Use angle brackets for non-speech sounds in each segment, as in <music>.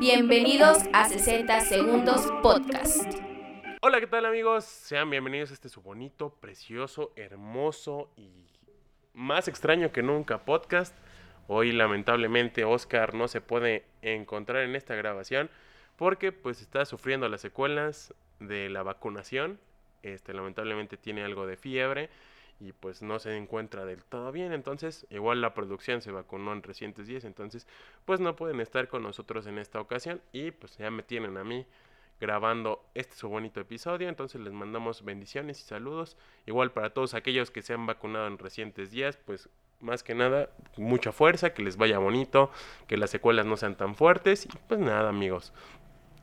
Bienvenidos a 60 Segundos Podcast. Hola, ¿qué tal amigos? Sean bienvenidos a este su bonito, precioso, hermoso y más extraño que nunca podcast. Hoy lamentablemente Oscar no se puede encontrar en esta grabación porque pues está sufriendo las secuelas de la vacunación. Este lamentablemente tiene algo de fiebre y pues no se encuentra del todo bien. Entonces, igual la producción se vacunó en recientes días, entonces pues no pueden estar con nosotros en esta ocasión y pues ya me tienen a mí grabando este su bonito episodio. Entonces les mandamos bendiciones y saludos. Igual para todos aquellos que se han vacunado en recientes días, pues más que nada mucha fuerza, que les vaya bonito, que las secuelas no sean tan fuertes y pues nada amigos.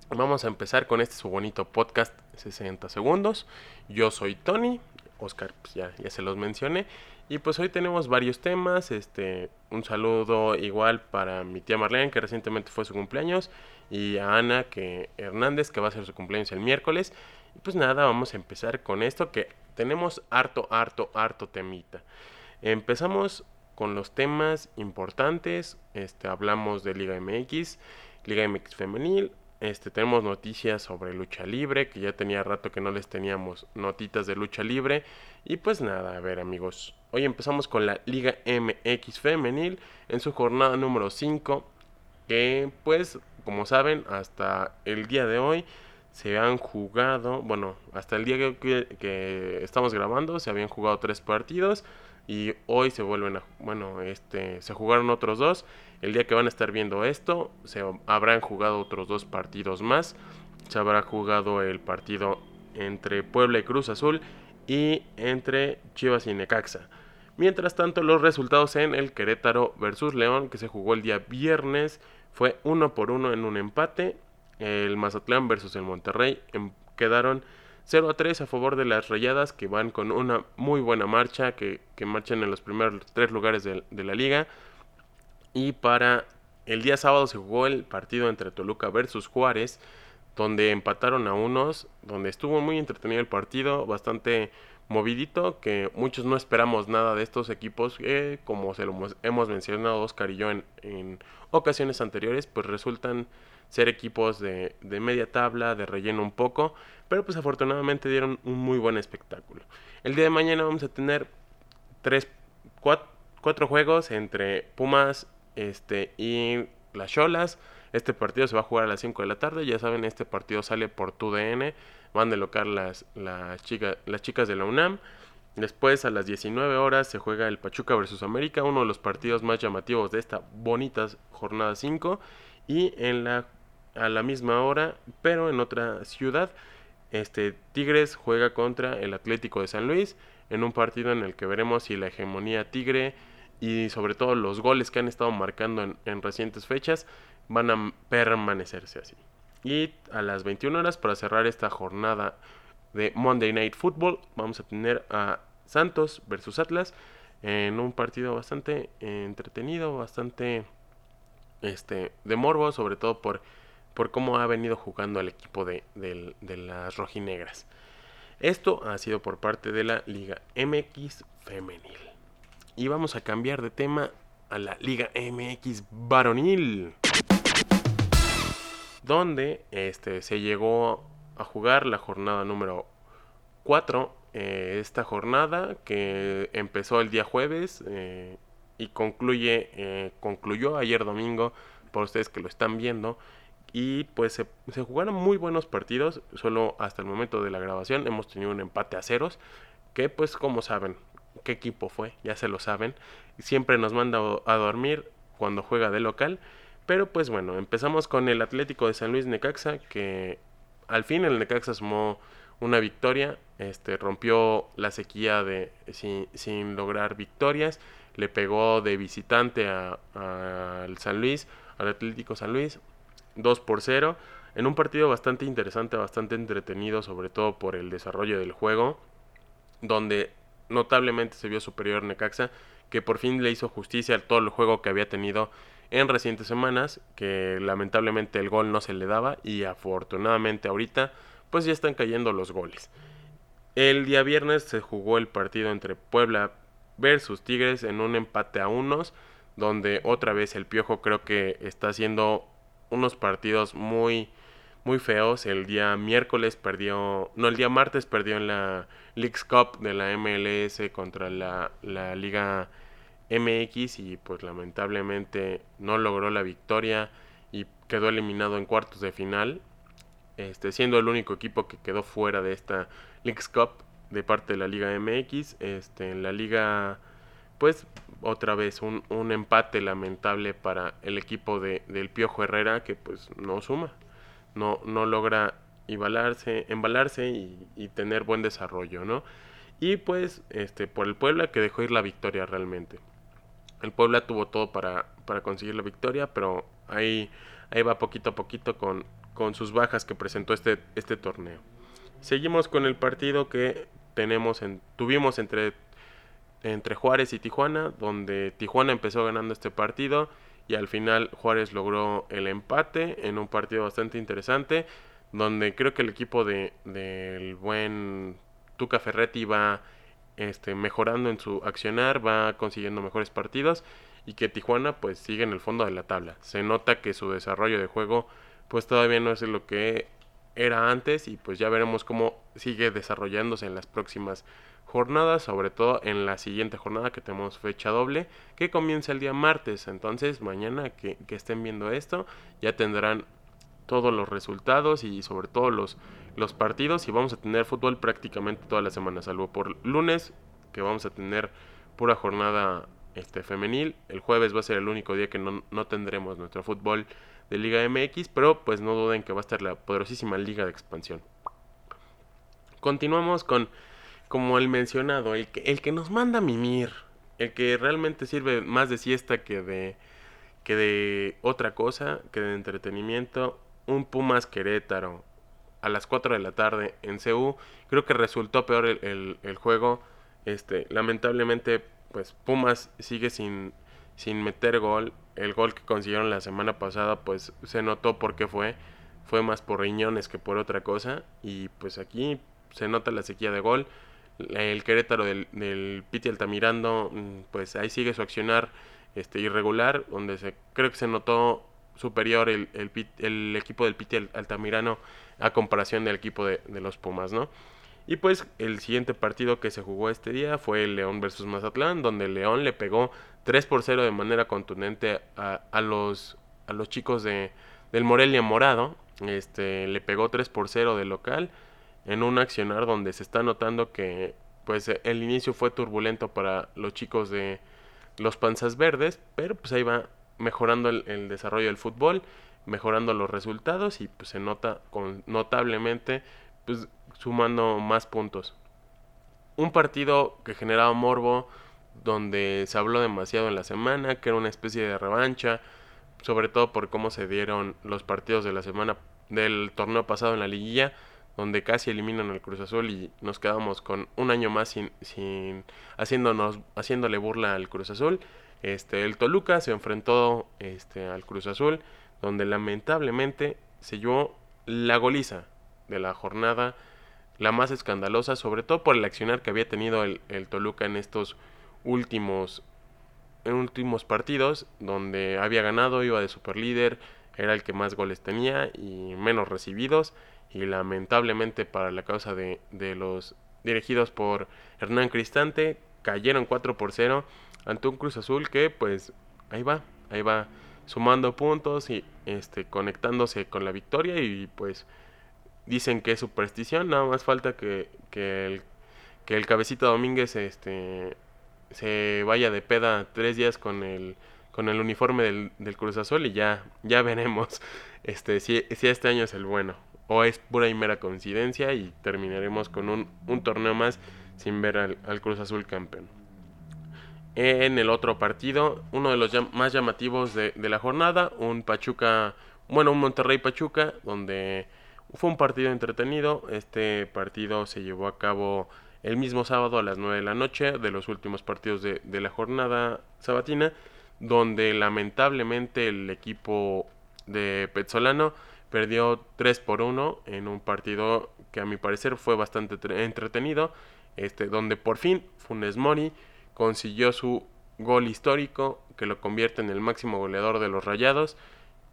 Vamos a empezar con este su bonito podcast 60 segundos. Yo soy Tony Oscar, pues ya, ya se los mencioné. Y pues hoy tenemos varios temas. Este, un saludo igual para mi tía Marlene, que recientemente fue su cumpleaños. Y a Ana que Hernández, que va a ser su cumpleaños el miércoles. Y pues nada, vamos a empezar con esto que tenemos harto, harto, harto temita. Empezamos con los temas importantes. Este, hablamos de Liga MX, Liga MX femenil, este, tenemos noticias sobre lucha libre, que ya tenía rato que no les teníamos notitas de lucha libre. Y pues nada, a ver amigos, hoy empezamos con la Liga MX femenil en su jornada número 5, que pues como saben hasta el día de hoy se han jugado, bueno, hasta el día que, que estamos grabando se habían jugado tres partidos y hoy se vuelven a, bueno, este, se jugaron otros dos. El día que van a estar viendo esto, se habrán jugado otros dos partidos más. Se habrá jugado el partido entre Puebla y Cruz Azul y entre Chivas y Necaxa. Mientras tanto, los resultados en el Querétaro versus León, que se jugó el día viernes, fue uno por uno en un empate. El Mazatlán versus el Monterrey em, quedaron 0 a 3 a favor de las Rayadas que van con una muy buena marcha, que, marchan en los primeros tres lugares de, la liga. Y para el día sábado se jugó el partido entre Toluca versus Juárez, donde empataron a unos, donde estuvo muy entretenido el partido, bastante movidito, que muchos no esperamos nada de estos equipos, que como se lo hemos mencionado Oscar y yo en, en ocasiones anteriores, pues resultan ser equipos de, de, media tabla, de relleno un poco, pero pues afortunadamente dieron un muy buen espectáculo. El día de mañana vamos a tener tres, cuatro, juegos entre Pumas este, y las Cholas. Este partido se va a jugar a las 5 de la tarde, ya saben, este partido sale por TUDN, van de local las, las, chicas, las chicas de la UNAM. Después a las 19 horas se juega el Pachuca versus América, uno de los partidos más llamativos de esta bonita jornada 5. Y en la a la misma hora, pero en otra ciudad. Este Tigres juega contra el Atlético de San Luis en un partido en el que veremos si la hegemonía tigre y sobre todo los goles que han estado marcando en, recientes fechas van a permanecerse así. Y a las 21 horas para cerrar esta jornada de Monday Night Football vamos a tener a Santos versus Atlas en un partido bastante entretenido, bastante este de morbo, sobre todo por por cómo ha venido jugando al equipo de, las rojinegras. Esto ha sido por parte de la Liga MX femenil. Y vamos a cambiar de tema a la Liga MX varonil. Donde este, se llegó a jugar la jornada número 4. Eh, esta jornada que empezó el día jueves eh, y concluye, eh, concluyó ayer domingo, por ustedes que lo están viendo, y pues se, jugaron muy buenos partidos. Solo hasta el momento de la grabación hemos tenido un empate a ceros. Que pues como saben, qué equipo fue, ya se lo saben. Siempre nos manda a dormir cuando juega de local. Pero pues bueno, empezamos con el Atlético de San Luis Necaxa. Que al fin el Necaxa sumó una victoria. Este rompió la sequía de sin, sin lograr victorias. Le pegó de visitante al San Luis, al Atlético San Luis 2 por 0, en un partido bastante interesante, bastante entretenido, sobre todo por el desarrollo del juego, donde notablemente se vio superior Necaxa, que por fin le hizo justicia a todo el juego que había tenido en recientes semanas, que lamentablemente el gol no se le daba y afortunadamente ahorita pues ya están cayendo los goles. El día viernes se jugó el partido entre Puebla versus Tigres en un empate a unos, donde otra vez el Piojo creo que está haciendo unos partidos muy muy feos. El día miércoles perdió, no, el día martes perdió en la Leagues Cup de la MLS contra la, la Liga MX y pues lamentablemente no logró la victoria y quedó eliminado en cuartos de final, este, siendo el único equipo que quedó fuera de esta Leagues Cup de parte de la Liga MX. Este, en la liga, pues otra vez un, un empate lamentable para el equipo de, del Piojo Herrera que pues no suma no, no logra embalarse, embalarse y, tener buen desarrollo, ¿no? Y pues este, por el Puebla que dejó ir la victoria realmente. El Puebla tuvo todo para, para conseguir la victoria, pero ahí, ahí va poquito a poquito con, con sus bajas que presentó este, este torneo. Seguimos con el partido que tenemos en, tuvimos entre, entre Juárez y Tijuana, donde Tijuana empezó ganando este partido y al final Juárez logró el empate en un partido bastante interesante donde creo que el equipo de del buen Tuca Ferretti va este, mejorando en su accionar, va consiguiendo mejores partidos y que Tijuana pues sigue en el fondo de la tabla. Se nota que su desarrollo de juego pues todavía no es lo que era antes y pues ya veremos cómo sigue desarrollándose en las próximas jornadas, sobre todo en la siguiente jornada que tenemos fecha doble, que comienza el día martes. Entonces, mañana que, estén viendo esto, ya tendrán todos los resultados y sobre todo los, los partidos y vamos a tener fútbol prácticamente toda la semana, salvo por lunes, que vamos a tener pura jornada este, femenil. El jueves va a ser el único día que no, no tendremos nuestro fútbol de Liga MX, pero pues no duden que va a estar la poderosísima Liga de Expansión. Continuamos con como el mencionado, el que, el que nos manda mimir, el que realmente sirve más de siesta que de, que de otra cosa, que de entretenimiento, un Pumas Querétaro a las 4 de la tarde en CU, creo que resultó peor el, el, juego, este, lamentablemente pues Pumas sigue sin, sin meter gol, el gol que consiguieron la semana pasada pues se notó por qué fue, fue más por riñones que por otra cosa. Y pues aquí se nota la sequía de gol, el Querétaro del, del Piti Altamirando, mm, pues ahí sigue su accionar este, irregular, donde se, creo que se notó superior el, el, equipo del Piti Altamirano a comparación del equipo de, los Pumas, ¿no? Y pues el siguiente partido que se jugó este día fue el León versus Mazatlán, donde el León le pegó 3 por 0 de manera contundente a, a los, a los chicos de, del Morelia Morado. Este, le pegó 3 por 0 de local en un accionar donde se está notando que pues el inicio fue turbulento para los chicos de los panzas verdes, pero pues ahí va mejorando el, desarrollo del fútbol, mejorando los resultados y pues se nota con, notablemente pues sumando más puntos. Un partido que generaba morbo, donde se habló demasiado en la semana, que era una especie de revancha, sobre todo por cómo se dieron los partidos de la semana del torneo pasado en la liguilla, donde casi eliminan al Cruz Azul y nos quedamos con un año más sin, sin haciéndonos, haciéndole burla al Cruz Azul. Este, el Toluca se enfrentó este, al Cruz Azul, donde lamentablemente se llevó la goliza de la jornada, la más escandalosa, sobre todo por el accionar que había tenido el, el Toluca en estos últimos, en últimos partidos, donde había ganado, iba de superlíder, era el que más goles tenía y menos recibidos y lamentablemente para la causa de, de los dirigidos por Hernán Cristante cayeron 4 por 0 ante un Cruz Azul que pues ahí va, ahí va sumando puntos y este conectándose con la victoria y pues dicen que es superstición, nada más falta que, que el que el cabecito Domínguez este se vaya de peda tres días con el con el uniforme del, del Cruz Azul y ya ya veremos <laughs> este si, si este año es el bueno o es pura y mera coincidencia y terminaremos con un, un torneo más sin ver al, Cruz Azul campeón. En el otro partido, uno de los más llamativos de, de, la jornada, un Pachuca, bueno, un Monterrey Pachuca, donde fue un partido entretenido. Este partido se llevó a cabo el mismo sábado a las 9 de la noche, de los últimos partidos de, de la jornada sabatina, donde lamentablemente el equipo de Petzolano perdió 3 por 1 en un partido que a mi parecer fue bastante entretenido, este, donde por fin Funes Mori consiguió su gol histórico que lo convierte en el máximo goleador de los Rayados,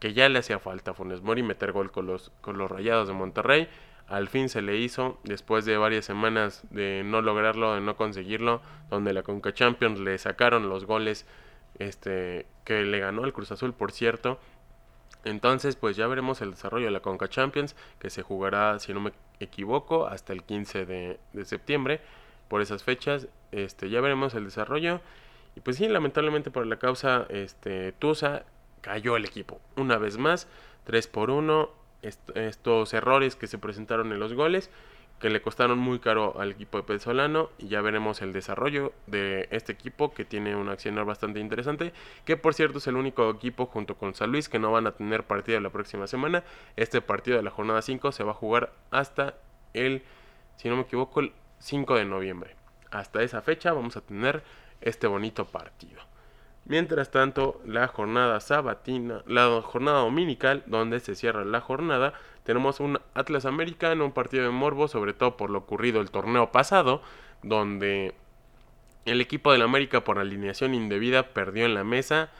que ya le hacía falta a Funes Mori meter gol con los, con los Rayados de Monterrey. Al fin se le hizo, después de varias semanas de no lograrlo, de no conseguirlo, donde la Conca Champions le sacaron los goles este, que le ganó al Cruz Azul, por cierto. Entonces, pues ya veremos el desarrollo de la Conca Champions, que se jugará, si no me equivoco, hasta el 15 de, septiembre. Por esas fechas, este, ya veremos el desarrollo. Y pues sí, lamentablemente por la causa este, Tusa cayó el equipo. Una vez más, 3 por 1. estos errores que se presentaron en los goles, que le costaron muy caro al equipo de Pesolano. Y ya veremos el desarrollo de este equipo, que tiene un accionar bastante interesante. Que por cierto es el único equipo junto con San Luis que no van a tener partido la próxima semana. Este partido de la jornada 5 se va a jugar hasta el, si no me equivoco, el 5 de noviembre. Hasta esa fecha vamos a tener este bonito partido. Mientras tanto, la jornada sabatina, la jornada dominical, donde se cierra la jornada, tenemos un Atlas América en un partido de morbo, sobre todo por lo ocurrido el torneo pasado, donde el equipo del América por alineación indebida perdió en la mesa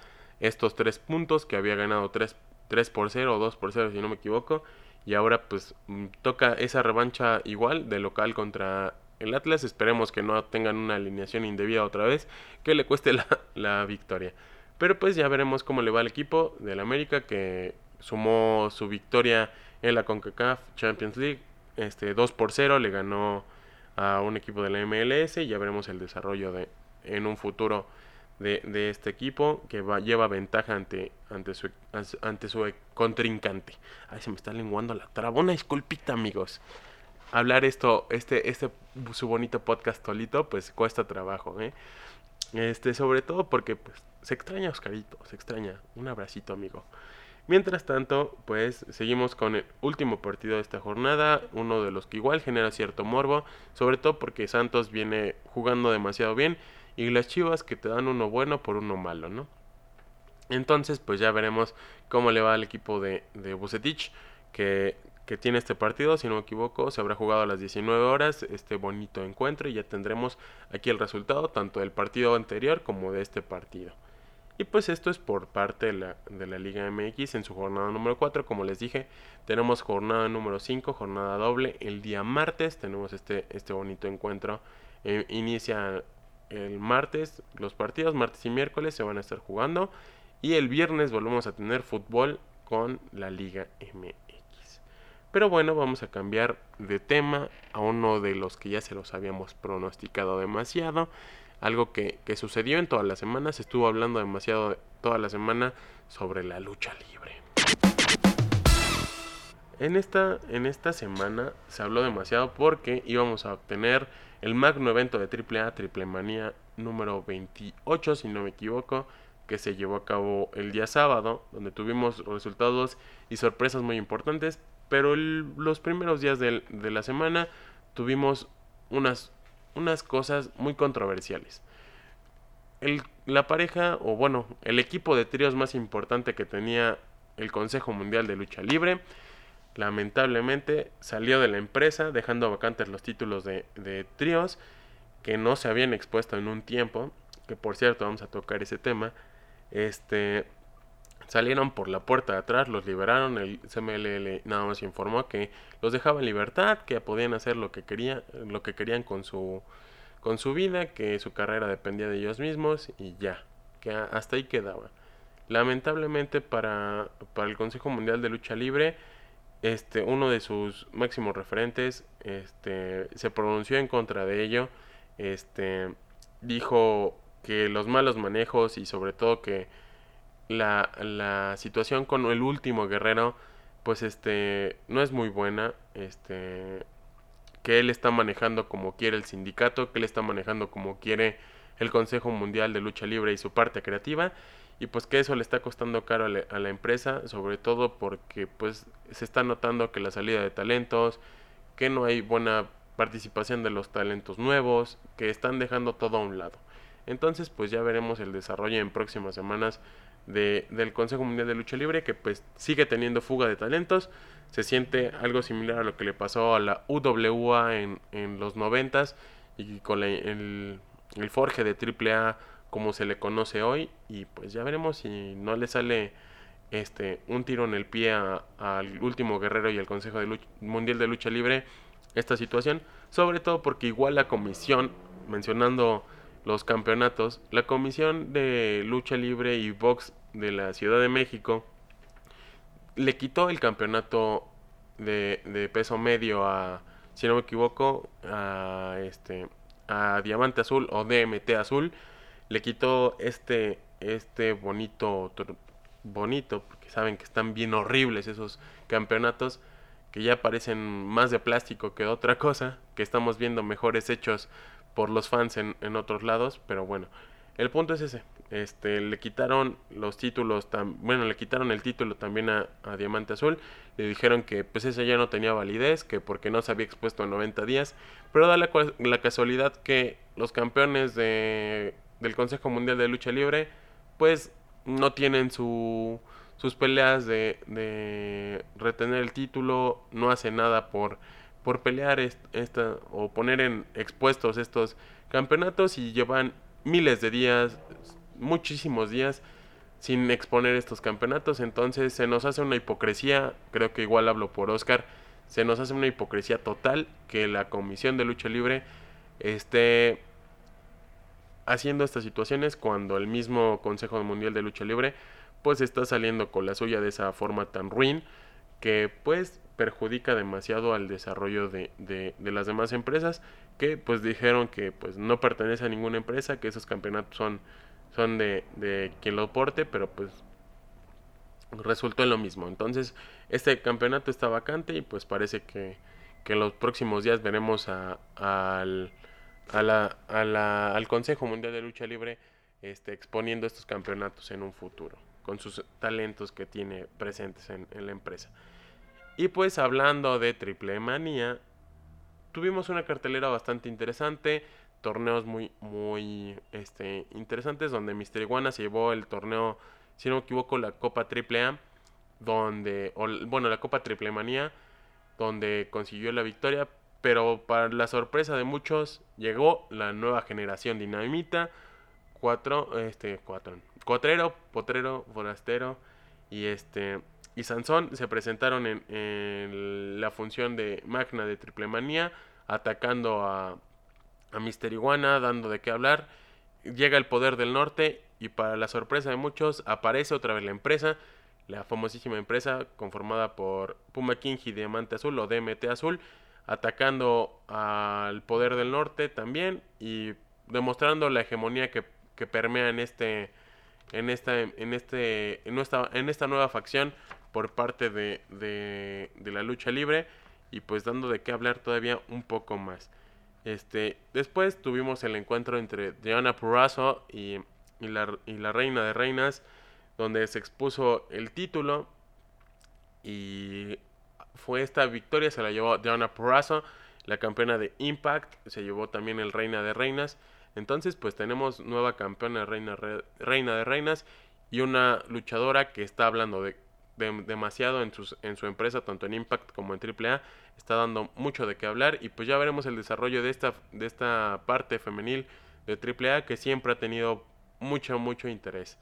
estos tres puntos que había ganado 3, 3 por 0 o 2 por 0 si no me equivoco. Y ahora pues mm, toca esa revancha igual de local contra el Atlas. Esperemos que no tengan una alineación indebida otra vez, que le cueste <laughs> la, victoria. Pero pues ya veremos cómo le va al equipo del América que sumó su victoria en la CONCACAF Champions League. Este 2 por 0 le ganó a un equipo de la MLS. Ya veremos el desarrollo de en un futuro de, este equipo que va, lleva ventaja ante, ante, su, ante su contrincante. Ay, se me está lenguando la traba. Una disculpita, amigos hablar esto, este, este, su bonito podcast solito, pues cuesta trabajo, ¿eh? Este, sobre todo porque, pues, se extraña Oscarito, se extraña. Un abracito, amigo. Mientras tanto, pues, seguimos con el último partido de esta jornada, uno de los que igual genera cierto morbo, sobre todo porque Santos viene jugando demasiado bien y las Chivas que te dan uno bueno por uno malo, ¿no? Entonces, pues ya veremos cómo le va al equipo de, de Bucetich, que que tiene este partido, si no me equivoco, se habrá jugado a las 19 horas este bonito encuentro y ya tendremos aquí el resultado tanto del partido anterior como de este partido. Y pues esto es por parte de la, de la Liga MX en su jornada número 4. Como les dije, tenemos jornada número 5, jornada doble. El día martes tenemos este, este bonito encuentro. Eh, inicia el martes los partidos, martes y miércoles se van a estar jugando. Y el viernes volvemos a tener fútbol con la Liga MX. Pero bueno, vamos a cambiar de tema a uno de los que ya se los habíamos pronosticado demasiado. Algo que, sucedió en todas las semanas. Estuvo hablando demasiado toda la semana sobre la lucha libre. En esta, en esta semana se habló demasiado porque íbamos a obtener el magno evento de AAA, Triple Manía número 28, si no me equivoco, que se llevó a cabo el día sábado, donde tuvimos resultados y sorpresas muy importantes, pero los primeros días de, la semana tuvimos unas, unas cosas muy controversiales. la pareja, o bueno, el equipo de tríos más importante que tenía el Consejo Mundial de Lucha Libre, lamentablemente salió de la empresa dejando vacantes los títulos de, de tríos que no se habían expuesto en un tiempo, que por cierto vamos a tocar ese tema, este, Salieron por la puerta de atrás, los liberaron, el CMLL nada más informó que los dejaba en libertad, que podían hacer lo que querían, lo que querían con su con su vida, que su carrera dependía de ellos mismos y ya, que hasta ahí quedaba. Lamentablemente para, para el Consejo Mundial de Lucha Libre, este, uno de sus máximos referentes este, se pronunció en contra de ello, este, dijo que los malos manejos y sobre todo que la, la situación con el último guerrero, pues este, no es muy buena. Este, que él está manejando como quiere el sindicato, que él está manejando como quiere el Consejo Mundial de Lucha Libre y su parte creativa y pues que eso le está costando caro a la, empresa, sobre todo porque pues se está notando que la salida de talentos, que no hay buena participación de los talentos nuevos, que están dejando todo a un lado. Entonces pues ya veremos el desarrollo en próximas semanas del Consejo Mundial de Lucha Libre, que pues sigue teniendo fuga de talentos. Se siente algo similar a lo que le pasó a la UWA en, en los noventas y con el, el, Forge de AAA como se le conoce hoy. Y pues ya veremos si no le sale este, un tiro en el pie al último guerrero y al Consejo de Mundial de Lucha Libre esta situación, sobre todo porque igual la comisión, mencionando los campeonatos, la comisión de lucha libre y box de la Ciudad de México le quitó el campeonato de, de peso medio a, si no me equivoco, a este a Diamante Azul o DMT Azul, le quitó este este bonito bonito, porque saben que están bien horribles esos campeonatos que ya parecen más de plástico que otra cosa, que estamos viendo mejores hechos por los fans en, en otros lados, pero bueno, el punto es ese, este, le quitaron los títulos, bueno, le quitaron el título también a, Diamante Azul, le dijeron que pues ese ya no tenía validez, que porque no se había expuesto en 90 días, pero da la, la casualidad que los campeones de, del Consejo Mundial de Lucha Libre, pues no tienen su, sus peleas de, de, retener el título, no hacen nada por, por pelear esta, o poner en expuestos estos campeonatos y llevan miles de días, muchísimos días sin exponer estos campeonatos, entonces se nos hace una hipocresía, creo que igual hablo por Oscar, se nos hace una hipocresía total que la Comisión de Lucha Libre esté haciendo estas situaciones cuando el mismo Consejo Mundial de Lucha Libre pues está saliendo con la suya de esa forma tan ruin que pues perjudica demasiado al desarrollo de, de, las demás empresas que pues dijeron que pues no pertenece a ninguna empresa, que esos campeonatos son, son de, de quien lo porte, pero pues resultó en lo mismo. Entonces este campeonato está vacante y pues parece que, que en los próximos días veremos a, al la, al Consejo Mundial de Lucha Libre este, exponiendo estos campeonatos en un futuro, con sus talentos que tiene presentes en, la empresa. Y pues hablando de Triple Manía, tuvimos una cartelera bastante interesante, torneos muy, muy este, interesantes, donde Mister Iguana se llevó el torneo, si no me equivoco, la Copa Triple A, donde, bueno, la Copa Triple Manía, donde consiguió la victoria, pero para la sorpresa de muchos llegó la nueva generación dinamita, cuatro, este, cuatro, cuatrero, potrero, forastero y este y Sansón se presentaron en, la función de Magna de Triple Manía, atacando a, a Mister Iguana, dando de qué hablar. Llega el poder del norte y para la sorpresa de muchos aparece otra vez la empresa, la famosísima empresa conformada por Puma King y Diamante Azul o DMT Azul, atacando al poder del norte también y demostrando la hegemonía que, permea en este en esta en este en esta, nueva facción por parte de, de, la lucha libre y pues dando de qué hablar todavía un poco más este después tuvimos el encuentro entre Diana Purrazzo y, y, la, y la reina de reinas donde se expuso el título y fue esta victoria, se la llevó Diana Purrazzo, la campeona de Impact, se llevó también el Reina de Reinas. Entonces, pues tenemos nueva campeona reina, reina de Reinas y una luchadora que está hablando de, demasiado en, en su empresa, tanto en Impact como en AAA. Está dando mucho de qué hablar y pues ya veremos el desarrollo de esta, de esta parte femenil de AAA que siempre ha tenido mucho, mucho interés.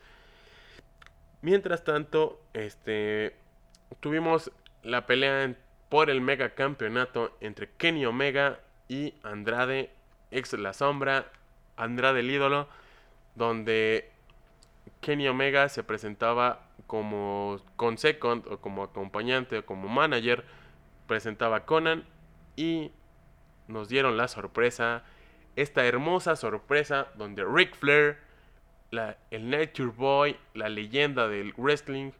Mientras tanto, este, tuvimos la pelea por el mega campeonato entre Kenny Omega y Andrade, ex La Sombra, Andrade el ídolo, donde Kenny Omega se presentaba como con o como acompañante o como manager, presentaba a Conan y nos dieron la sorpresa, esta hermosa sorpresa donde Ric Flair, el Nature Boy, la leyenda del wrestling,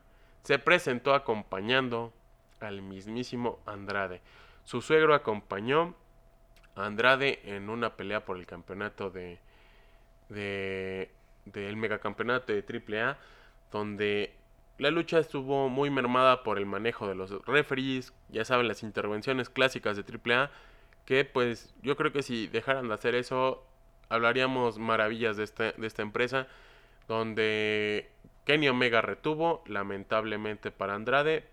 se presentó acompañando al mismísimo Andrade. Su suegro acompañó Andrade en una pelea por el campeonato de, de del megacampeonato de AAA, donde la lucha estuvo muy mermada por el manejo de los referees, ya saben las intervenciones clásicas de AAA, que pues yo creo que si dejaran de hacer eso, hablaríamos maravillas de esta, de esta empresa, donde Kenny Omega retuvo, lamentablemente para Andrade,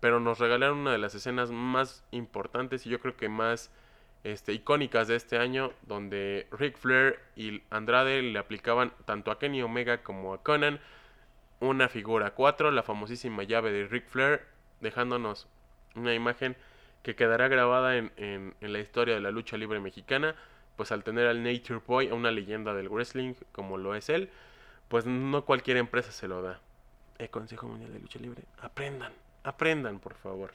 pero nos regalaron una de las escenas más importantes y yo creo que más este, icónicas de este año, donde Ric Flair y Andrade le aplicaban tanto a Kenny Omega como a Conan una figura 4, la famosísima llave de Ric Flair, dejándonos una imagen que quedará grabada en, en, la historia de la lucha libre mexicana, pues al tener al Nature Boy, una leyenda del wrestling como lo es él, pues no cualquier empresa se lo da. El Consejo Mundial de Lucha Libre, aprendan, aprendan por favor.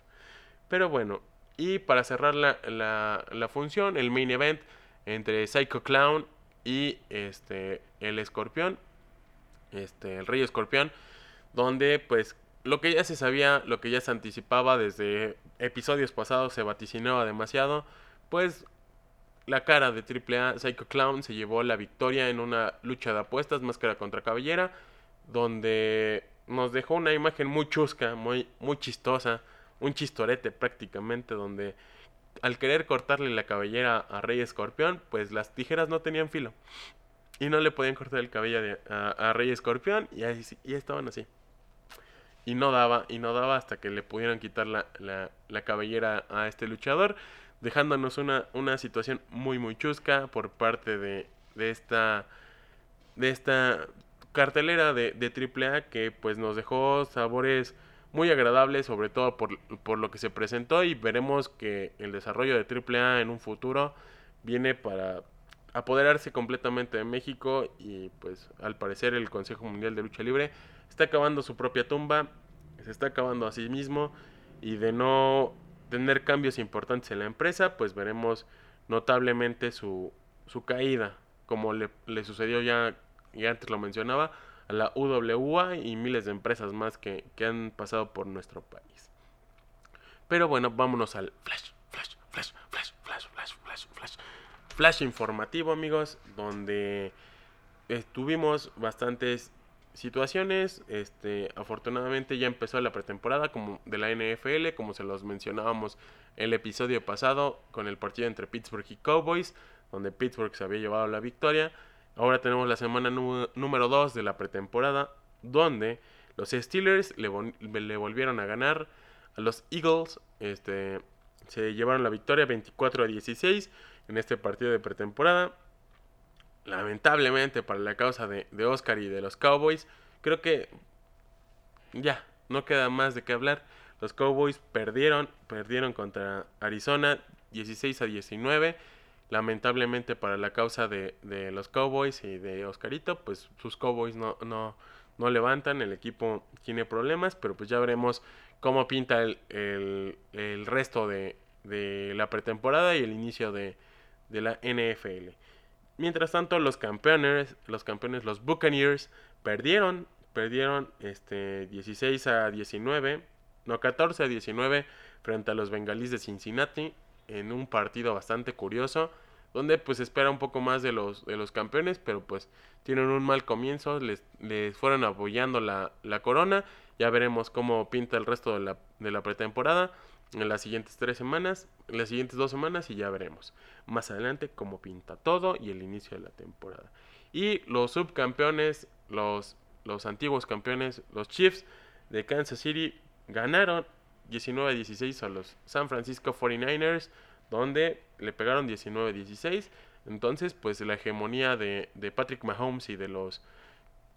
Pero bueno, y para cerrar la, la, la función, el main event entre Psycho Clown y este el escorpión, este, el rey escorpión, donde pues lo que ya se sabía, lo que ya se anticipaba desde episodios pasados, se vaticinaba demasiado, pues la cara de AAA Psycho Clown se llevó la victoria en una lucha de apuestas, máscara contra cabellera, donde nos dejó una imagen muy chusca, muy, muy chistosa, un chistorete prácticamente, donde al querer cortarle la cabellera a Rey Escorpión, pues las tijeras no tenían filo. Y no le podían cortar el cabello de, a, Rey Escorpión y ahí y estaban así. Y no daba, y no daba hasta que le pudieran quitar la, la, la cabellera a este luchador, dejándonos una, una situación muy muy chusca por parte de, de esta de esta cartelera de, de AAA que pues nos dejó sabores muy agradables, sobre todo por, por, lo que se presentó y veremos que el desarrollo de AAA en un futuro viene para apoderarse completamente de México y pues al parecer el Consejo Mundial de Lucha Libre está acabando su propia tumba, se está acabando a sí mismo y de no tener cambios importantes en la empresa, pues veremos notablemente su, su caída, como le, le sucedió ya, ya antes lo mencionaba, a la UWA y miles de empresas más que, que, han pasado por nuestro país. Pero bueno, vámonos al flash, flash, flash, flash, flash, flash, flash, flash. Flash informativo, amigos, donde tuvimos bastantes situaciones. Este, afortunadamente ya empezó la pretemporada como de la NFL, como se los mencionábamos el episodio pasado con el partido entre Pittsburgh y Cowboys, donde Pittsburgh se había llevado la victoria. Ahora tenemos la semana número 2 de la pretemporada, donde los Steelers le, le, volvieron a ganar a los Eagles. Este, se llevaron la victoria 24 a 16 en este partido de pretemporada. Lamentablemente para la causa de, de Oscar y de los Cowboys, creo que ya, no queda más de qué hablar. Los Cowboys perdieron, perdieron contra Arizona 16 a 19 lamentablemente para la causa de, de, los Cowboys y de Oscarito, pues sus Cowboys no, no, no, levantan, el equipo tiene problemas, pero pues ya veremos cómo pinta el, el, el resto de, de, la pretemporada y el inicio de, de, la NFL. Mientras tanto, los campeones, los campeones, los Buccaneers, perdieron, perdieron este 16 a 19, no 14 a 19 frente a los Bengalíes de Cincinnati en un partido bastante curioso donde pues espera un poco más de los, de los campeones, pero pues tienen un mal comienzo, les, les fueron apoyando la, la, corona, ya veremos cómo pinta el resto de la, de la pretemporada en las siguientes tres semanas, en las siguientes dos semanas y ya veremos más adelante cómo pinta todo y el inicio de la temporada. Y los subcampeones, los, los antiguos campeones, los Chiefs de Kansas City ganaron 19 a 16 a los San Francisco 49ers, donde le pegaron 19-16. Entonces, pues la hegemonía de, de, Patrick Mahomes y de los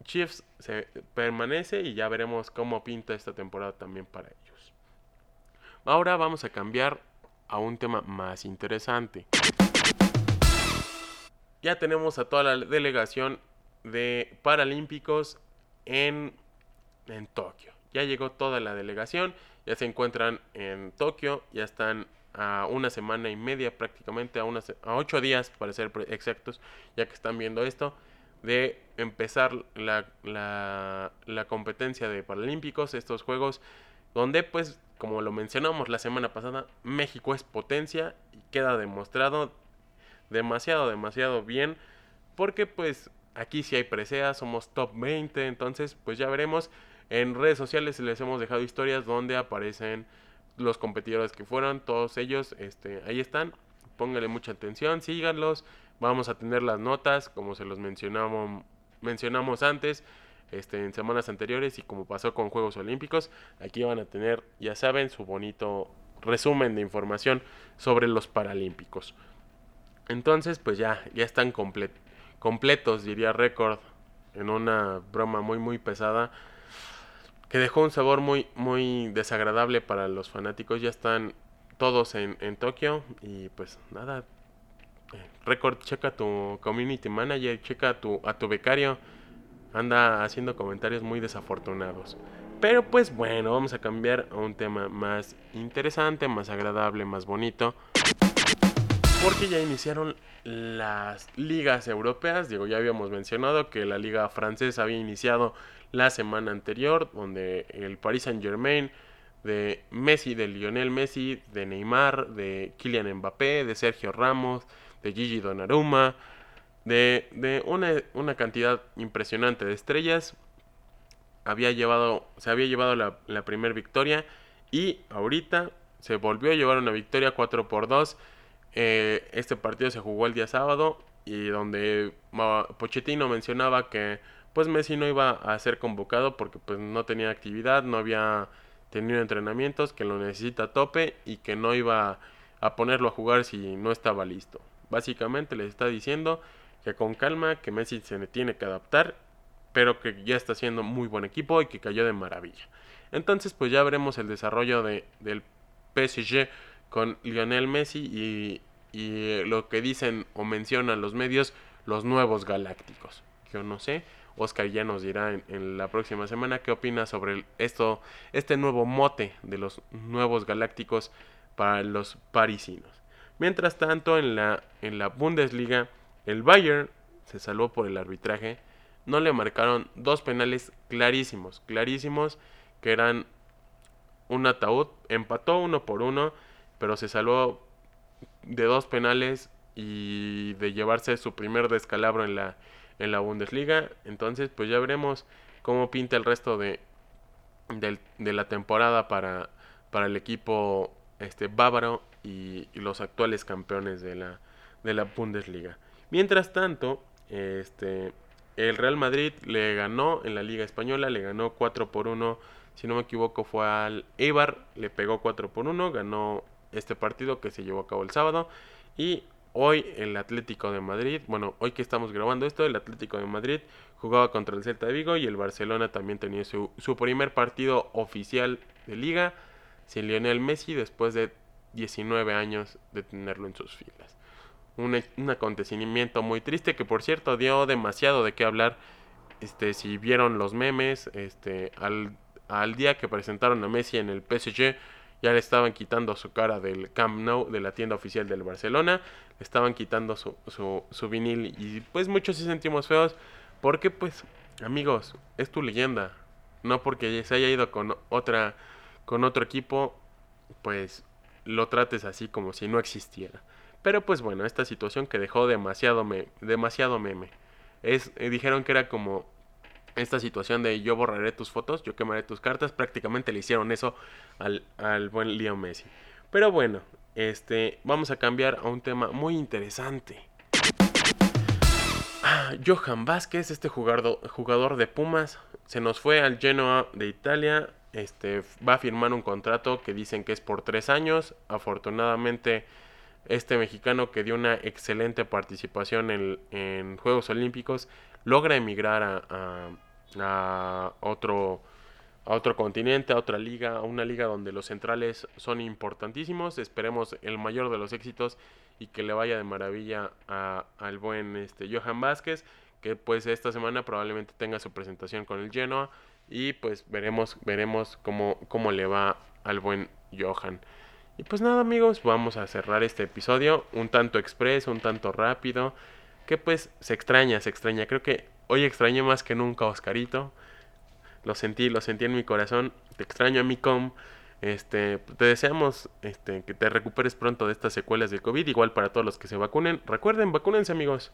Chiefs se permanece y ya veremos cómo pinta esta temporada también para ellos. Ahora vamos a cambiar a un tema más interesante. Ya tenemos a toda la delegación de Paralímpicos en, en Tokio. Ya llegó toda la delegación, ya se encuentran en Tokio, ya están a una semana y media prácticamente, a, una, a ocho días para ser exactos, ya que están viendo esto, de empezar la, la, la competencia de Paralímpicos, estos Juegos, donde pues, como lo mencionamos la semana pasada, México es potencia y queda demostrado demasiado, demasiado bien, porque pues aquí si hay presea, somos top 20, entonces pues ya veremos. En redes sociales les hemos dejado historias donde aparecen los competidores que fueron, todos ellos, este, ahí están. Pónganle mucha atención, síganlos. Vamos a tener las notas, como se los mencionamos, mencionamos antes, este, en semanas anteriores y como pasó con Juegos Olímpicos. Aquí van a tener, ya saben, su bonito resumen de información sobre los Paralímpicos. Entonces, pues ya, ya están completos, diría Record, en una broma muy, muy pesada que dejó un sabor muy, muy desagradable para los fanáticos. Ya están todos en, en Tokio y pues nada. eh, Record, checa tu community manager, checa a tu, a tu becario. Anda haciendo comentarios muy desafortunados. Pero pues bueno, vamos a cambiar a un tema más interesante, más agradable, más bonito. Porque ya iniciaron las ligas europeas. Digo, ya habíamos mencionado que la liga francesa había iniciado la semana anterior, donde el Paris Saint Germain de Messi, de Lionel Messi, de Neymar, de Kylian Mbappé, de Sergio Ramos, de Gigi Donnarumma, de, de una, una cantidad impresionante de estrellas, había llevado, se había llevado la, la primera victoria y ahorita se volvió a llevar una victoria 4 por 2. Eh, este partido se jugó el día sábado y donde Ma- Pochettino mencionaba que pues Messi no iba a ser convocado porque pues no tenía actividad, no había tenido entrenamientos, que lo necesita a tope y que no iba a ponerlo a jugar si no estaba listo. Básicamente les está diciendo que con calma, que Messi se tiene que adaptar, pero que ya está siendo muy buen equipo y que cayó de maravilla. Entonces pues ya veremos el desarrollo de, del PSG con Lionel Messi y, y lo que dicen o mencionan los medios, los nuevos galácticos. Yo no sé, Oscar ya nos dirá en, en la próxima semana qué opina sobre esto, este nuevo mote de los nuevos galácticos para los parisinos. Mientras tanto, en la, en la Bundesliga, el Bayern se salvó por el arbitraje. No le marcaron dos penales clarísimos, clarísimos, que eran un ataúd. Empató uno por uno, pero se salvó de dos penales y de llevarse su primer descalabro en la, en la Bundesliga. Entonces, pues ya veremos cómo pinta el resto de, de la temporada para, para el equipo este, bávaro y, y los actuales campeones de la, de la Bundesliga. Mientras tanto, este, el Real Madrid le ganó en la Liga Española, le ganó 4 por 1, si no me equivoco fue al Eibar, le pegó 4 por 1, ganó este partido que se llevó a cabo el sábado y hoy el Atlético de Madrid, bueno, hoy que estamos grabando esto, el Atlético de Madrid jugaba contra el Celta de Vigo y el Barcelona también tenía su, su primer partido oficial de liga sin Lionel Messi después de 19 años de tenerlo en sus filas. Un, un acontecimiento muy triste que por cierto dio demasiado de qué hablar. Este, si vieron los memes, este, al, al día que presentaron a Messi en el PSG, ya le estaban quitando su cara del Camp Nou, de la tienda oficial del Barcelona, le estaban quitando su, su, vinil y pues muchos se sentimos feos porque pues amigos, es tu leyenda, no porque se haya ido con otra con otro equipo, pues lo trates así como si no existiera. Pero pues bueno, esta situación que dejó demasiado, me demasiado meme. Es, eh, dijeron que era como esta situación de yo borraré tus fotos, yo quemaré tus cartas. Prácticamente le hicieron eso al, al buen Leo Messi. Pero bueno, este, vamos a cambiar a un tema muy interesante. Ah, Johan Vázquez, este jugador, jugador de Pumas, se nos fue al Genoa de Italia. Este, va a firmar un contrato que dicen que es por tres años. Afortunadamente, este mexicano que dio una excelente participación en, en Juegos Olímpicos logra emigrar a, a- a otro, a otro continente, a otra liga, a una liga donde los centrales son importantísimos. Esperemos el mayor de los éxitos y que le vaya de maravilla a- al buen este, Johan Vázquez, que pues esta semana probablemente tenga su presentación con el Genoa y pues veremos, veremos cómo, cómo le va al buen Johan. Y pues nada amigos, vamos a cerrar este episodio un tanto expreso, un tanto rápido, que pues se extraña, se extraña. Creo que hoy extrañé más que nunca a Oscarito. Lo sentí, lo sentí en mi corazón. Te extraño a mi com. Este, te deseamos este, que te recuperes pronto de estas secuelas del COVID. Igual para todos los que se vacunen. Recuerden, vacúnense amigos.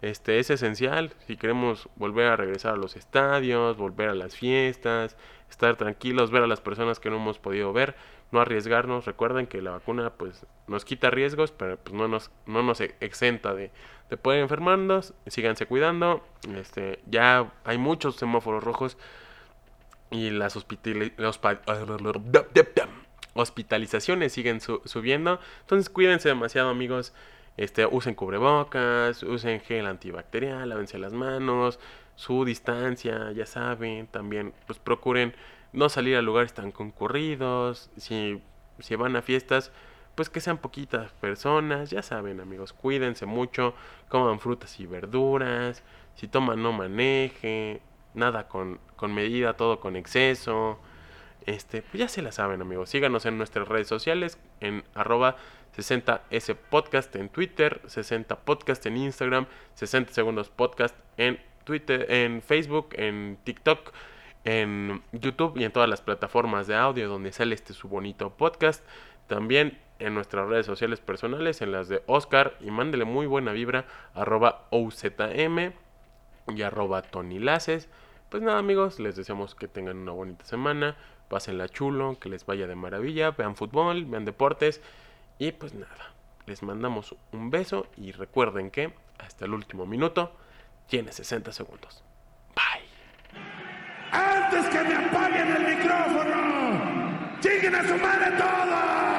Este es esencial si queremos volver a regresar a los estadios, volver a las fiestas, estar tranquilos, ver a las personas que no hemos podido ver, no arriesgarnos. Recuerden que la vacuna pues nos quita riesgos, pero pues no nos no nos e- exenta de, de poder enfermarnos. Síganse cuidando. Este, ya hay muchos semáforos rojos y las hospitalizaciones siguen su- subiendo. Entonces cuídense demasiado amigos. Este, usen cubrebocas, usen gel antibacterial, lávense las manos, su distancia, ya saben. También pues procuren no salir a lugares tan concurridos, si, si van a fiestas, pues que sean poquitas personas, ya saben amigos, cuídense mucho, coman frutas y verduras, si toman no maneje, nada con, con medida, todo con exceso. Este, pues ya se la saben amigos, síganos en nuestras redes sociales, en arroba 60S Podcast en Twitter, 60 Podcast en Instagram, 60 Segundos Podcast en Twitter, en Facebook, en TikTok, en YouTube y en todas las plataformas de audio donde sale este su bonito podcast. También en nuestras redes sociales personales, en las de Oscar, y mándele muy buena vibra, arroba OZM y arroba Tony Laces. Pues nada amigos, les deseamos que tengan una bonita semana, pásenla chulo, que les vaya de maravilla, vean fútbol, vean deportes y pues nada, les mandamos un beso y recuerden que hasta el último minuto tiene 60 segundos. Antes que me apaguen el micrófono, lleguen a su madre todos.